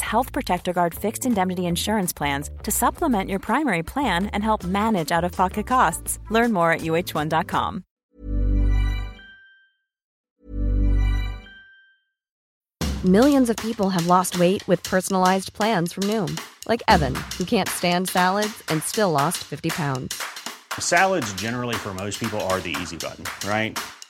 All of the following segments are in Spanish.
Health Protector Guard fixed indemnity insurance plans to supplement your primary plan and help manage out of pocket costs. Learn more at uh1.com. Millions of people have lost weight with personalized plans from Noom, like Evan, who can't stand salads and still lost 50 pounds. Salads, generally, for most people, are the easy button, right?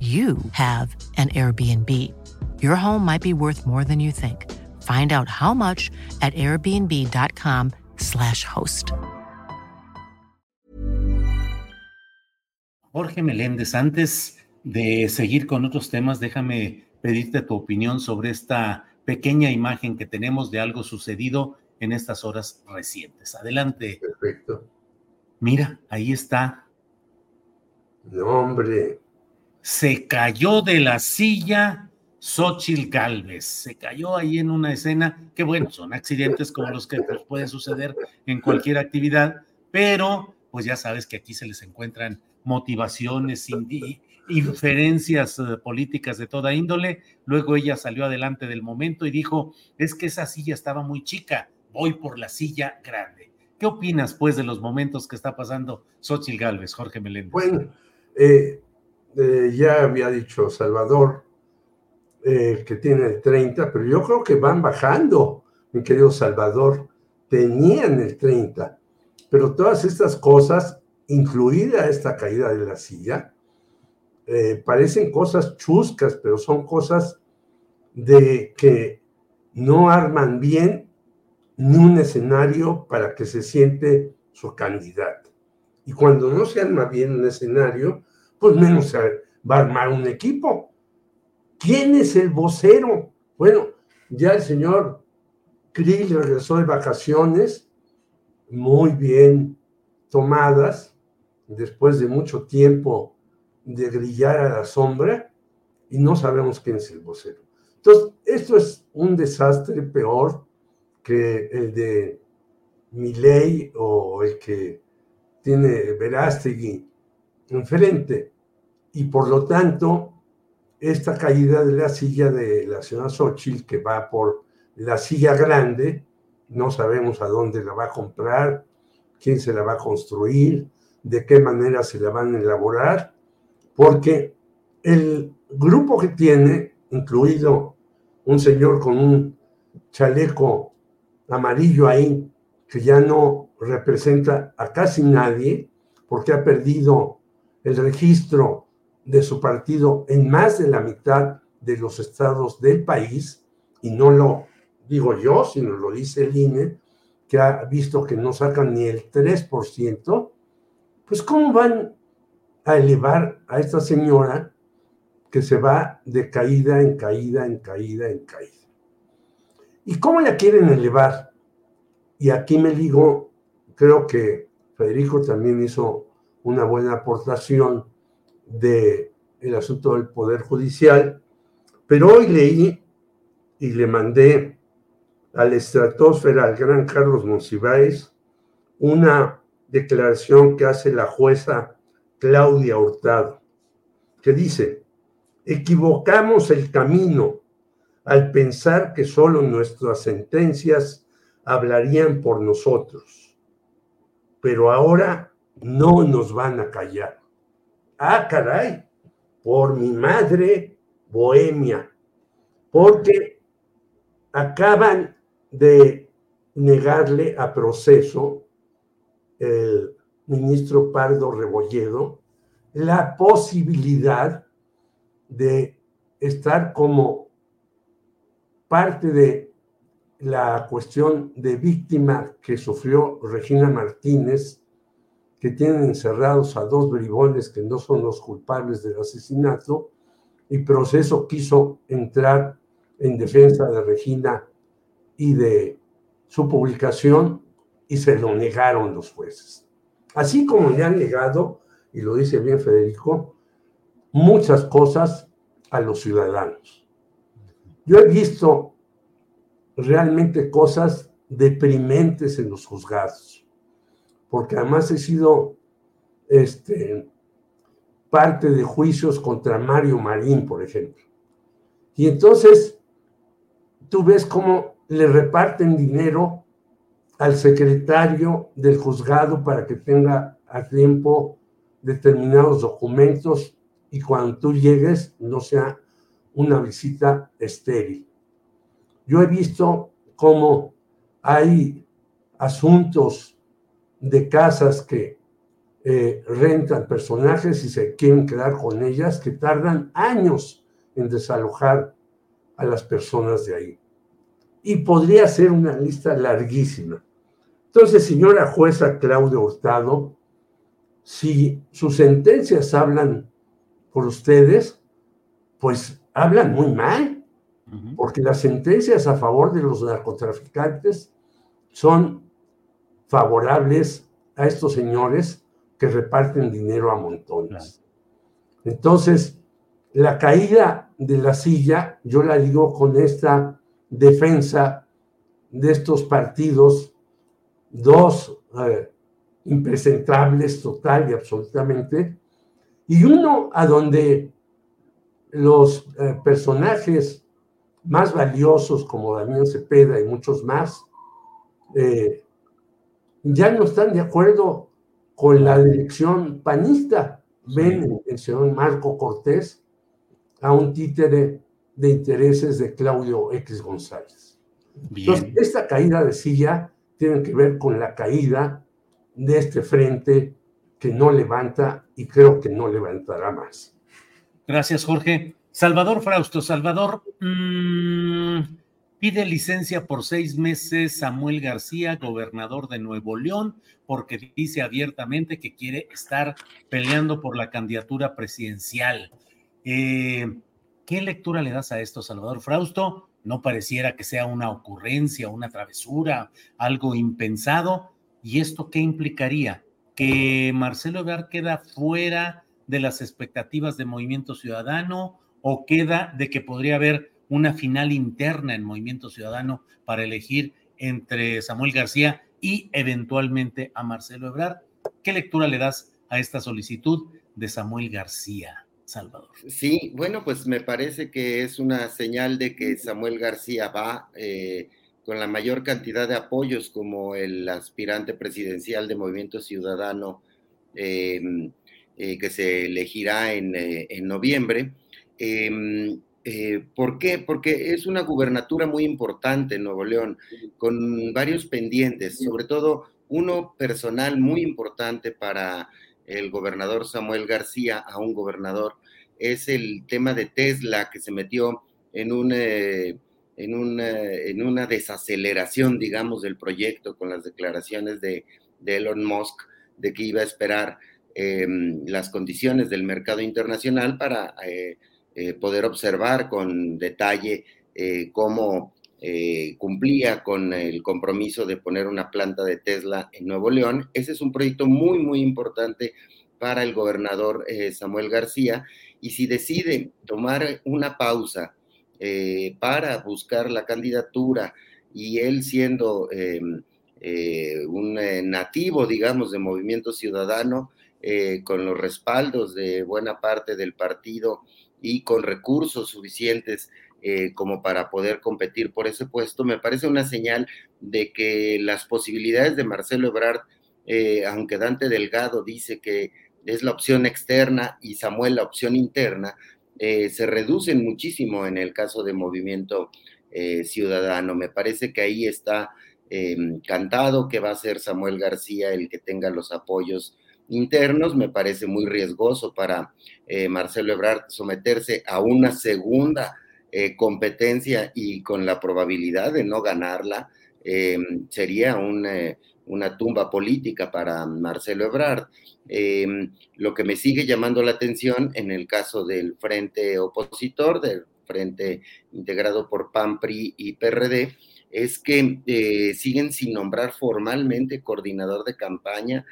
you have an Airbnb. Your home might be worth more than you think. Find out how much at airbnb.com/slash host. Jorge Meléndez, antes de seguir con otros temas, déjame pedirte tu opinión sobre esta pequeña imagen que tenemos de algo sucedido en estas horas recientes. Adelante. Perfecto. Mira, ahí está. No, hombre. Se cayó de la silla Xochil Galvez. Se cayó ahí en una escena que, bueno, son accidentes como los que pues, pueden suceder en cualquier actividad, pero pues ya sabes que aquí se les encuentran motivaciones, inferencias eh, políticas de toda índole. Luego ella salió adelante del momento y dijo, es que esa silla estaba muy chica, voy por la silla grande. ¿Qué opinas, pues, de los momentos que está pasando Xochitl Galvez, Jorge Meléndez? Bueno, eh, eh, ya había dicho Salvador eh, que tiene el 30, pero yo creo que van bajando, mi querido Salvador. Tenían el 30, pero todas estas cosas, incluida esta caída de la silla, eh, parecen cosas chuscas, pero son cosas de que no arman bien ni un escenario para que se siente su candidato. Y cuando no se arma bien un escenario, pues menos va a armar un equipo. ¿Quién es el vocero? Bueno, ya el señor Krill regresó de vacaciones, muy bien tomadas, después de mucho tiempo de grillar a la sombra, y no sabemos quién es el vocero. Entonces, esto es un desastre peor que el de Milei o el que tiene Verástegui enfrente. Y por lo tanto, esta caída de la silla de la señora Xochitl, que va por la silla grande, no sabemos a dónde la va a comprar, quién se la va a construir, de qué manera se la van a elaborar, porque el grupo que tiene, incluido un señor con un chaleco amarillo ahí, que ya no representa a casi nadie, porque ha perdido el registro de su partido en más de la mitad de los estados del país, y no lo digo yo, sino lo dice el INE, que ha visto que no sacan ni el 3%, pues ¿cómo van a elevar a esta señora que se va de caída en caída, en caída, en caída? ¿Y cómo la quieren elevar? Y aquí me digo, creo que Federico también hizo una buena aportación de el asunto del Poder Judicial, pero hoy leí y le mandé a la estratosfera al gran Carlos Monsiváis una declaración que hace la jueza Claudia Hurtado, que dice, equivocamos el camino al pensar que solo nuestras sentencias hablarían por nosotros, pero ahora no nos van a callar. Ah, caray, por mi madre bohemia, porque acaban de negarle a proceso el ministro Pardo Rebolledo la posibilidad de estar como parte de la cuestión de víctima que sufrió Regina Martínez, que tienen encerrados a dos bribones que no son los culpables del asesinato, y proceso quiso entrar en defensa de Regina y de su publicación y se lo negaron los jueces. Así como le han negado, y lo dice bien Federico, muchas cosas a los ciudadanos. Yo he visto realmente cosas deprimentes en los juzgados, porque además he sido este, parte de juicios contra Mario Marín, por ejemplo. Y entonces tú ves cómo le reparten dinero al secretario del juzgado para que tenga a tiempo determinados documentos y cuando tú llegues no sea una visita estéril. Yo he visto cómo hay asuntos de casas que eh, rentan personajes y se quieren quedar con ellas, que tardan años en desalojar a las personas de ahí. Y podría ser una lista larguísima. Entonces, señora jueza Claudia Hurtado, si sus sentencias hablan por ustedes, pues hablan muy mal, porque las sentencias a favor de los narcotraficantes son favorables a estos señores que reparten dinero a montones. Entonces, la caída de la silla, yo la digo con esta defensa de estos partidos, dos eh, impresentables total y absolutamente, y uno a donde los eh, personajes más valiosos como Damián Cepeda y muchos más, eh, ya no están de acuerdo con la dirección panista. Ven el señor Marco Cortés a un títere de intereses de Claudio X González. Entonces, esta caída de silla tiene que ver con la caída de este frente que no levanta y creo que no levantará más. Gracias, Jorge. Salvador Frausto, Salvador, mmm, Pide licencia por seis meses Samuel García, gobernador de Nuevo León, porque dice abiertamente que quiere estar peleando por la candidatura presidencial. Eh, ¿Qué lectura le das a esto, Salvador Frausto? No pareciera que sea una ocurrencia, una travesura, algo impensado. ¿Y esto qué implicaría? ¿Que Marcelo Ebrard queda fuera de las expectativas de Movimiento Ciudadano o queda de que podría haber una final interna en Movimiento Ciudadano para elegir entre Samuel García y eventualmente a Marcelo Ebrard. ¿Qué lectura le das a esta solicitud de Samuel García, Salvador? Sí, bueno, pues me parece que es una señal de que Samuel García va eh, con la mayor cantidad de apoyos como el aspirante presidencial de Movimiento Ciudadano em, eh, que se elegirá en, eh, en noviembre. Eh, ¿Por qué? Porque es una gubernatura muy importante en Nuevo León, con varios pendientes, sobre todo uno personal muy importante para el gobernador Samuel García, a un gobernador, es el tema de Tesla que se metió en un... Eh, en una, en una, desaceleración, digamos, del proyecto con las declaraciones de, Elon Musk de que iba a esperar em, las condiciones del mercado internacional para eh, eh, poder observar con detalle eh, cómo eh, cumplía con el compromiso de poner una planta de Tesla en Nuevo León. Ese es un proyecto muy, muy importante para el gobernador Samuel García y si decide tomar una pausa para buscar la candidatura y él siendo em, un nativo, digamos, de Movimiento Ciudadano, con los respaldos de buena parte del partido y con recursos suficientes como para poder competir por ese puesto, me parece una señal de que las posibilidades de Marcelo Ebrard, aunque Dante Delgado dice que es la opción externa y Samuel la opción interna, eh, se reducen muchísimo en el caso de movimiento eh, ciudadano. Me parece que ahí está cantado que va a ser Samuel García el que tenga los apoyos internos. Me parece muy riesgoso para eh, Marcelo Ebrard someterse a una segunda competencia y con la probabilidad de no ganarla. Em, sería una tumba política para Marcelo Ebrard. Em, lo que me sigue llamando la atención en el caso del frente opositor, del frente integrado por PAN, PRI y PRD, es que eh, siguen sin nombrar formalmente coordinador de campaña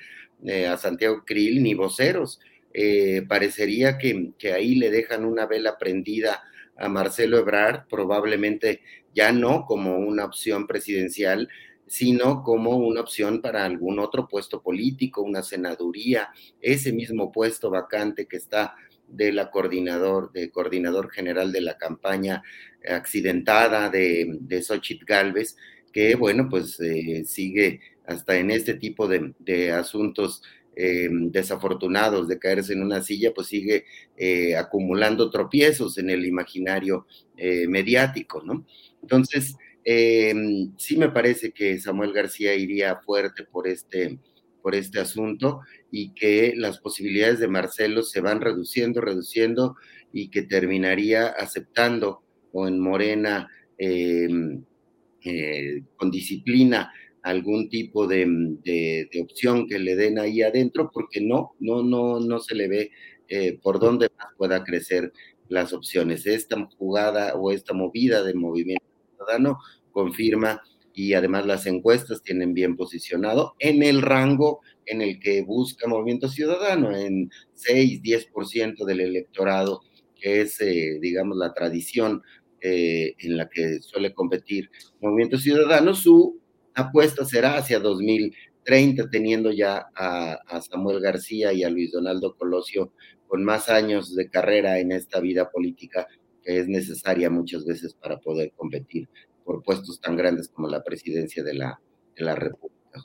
eh, a Santiago Krill ni voceros. Eh, parecería que, que, ahí le dejan una vela prendida a Marcelo Ebrard, probablemente ya no como una opción presidencial, sino como una opción para algún otro puesto político, una senaduría, ese mismo puesto vacante que está de la coordinador, de coordinador general de la campaña accidentada de, de Xochitl Galvez, que bueno, pues eh, sigue hasta en este tipo de, asuntos eh, desafortunados de caerse en una silla, pues sigue eh, acumulando tropiezos en el imaginario mediático, ¿no? Entonces, sí me parece que Samuel García iría fuerte por este, por este asunto y que las posibilidades de Marcelo se van reduciendo, reduciendo y que terminaría aceptando o en Morena em, eh, con disciplina algún tipo de, opción que le den ahí adentro, porque no, no, no, no se le ve eh, por dónde más pueda crecer las opciones. Esta jugada o esta movida de movimiento Ciudadano confirma y además las encuestas tienen bien posicionado en el rango en el que busca Movimiento Ciudadano, en 6, 10% del electorado, que es, eh, digamos, la tradición eh, en la que suele competir Movimiento Ciudadano. Su apuesta será hacia 2030, teniendo ya a, Samuel García y a Luis Donaldo Colosio con más años de carrera en esta vida política que es necesaria muchas veces para poder competir por puestos tan grandes como la presidencia de la, de la República.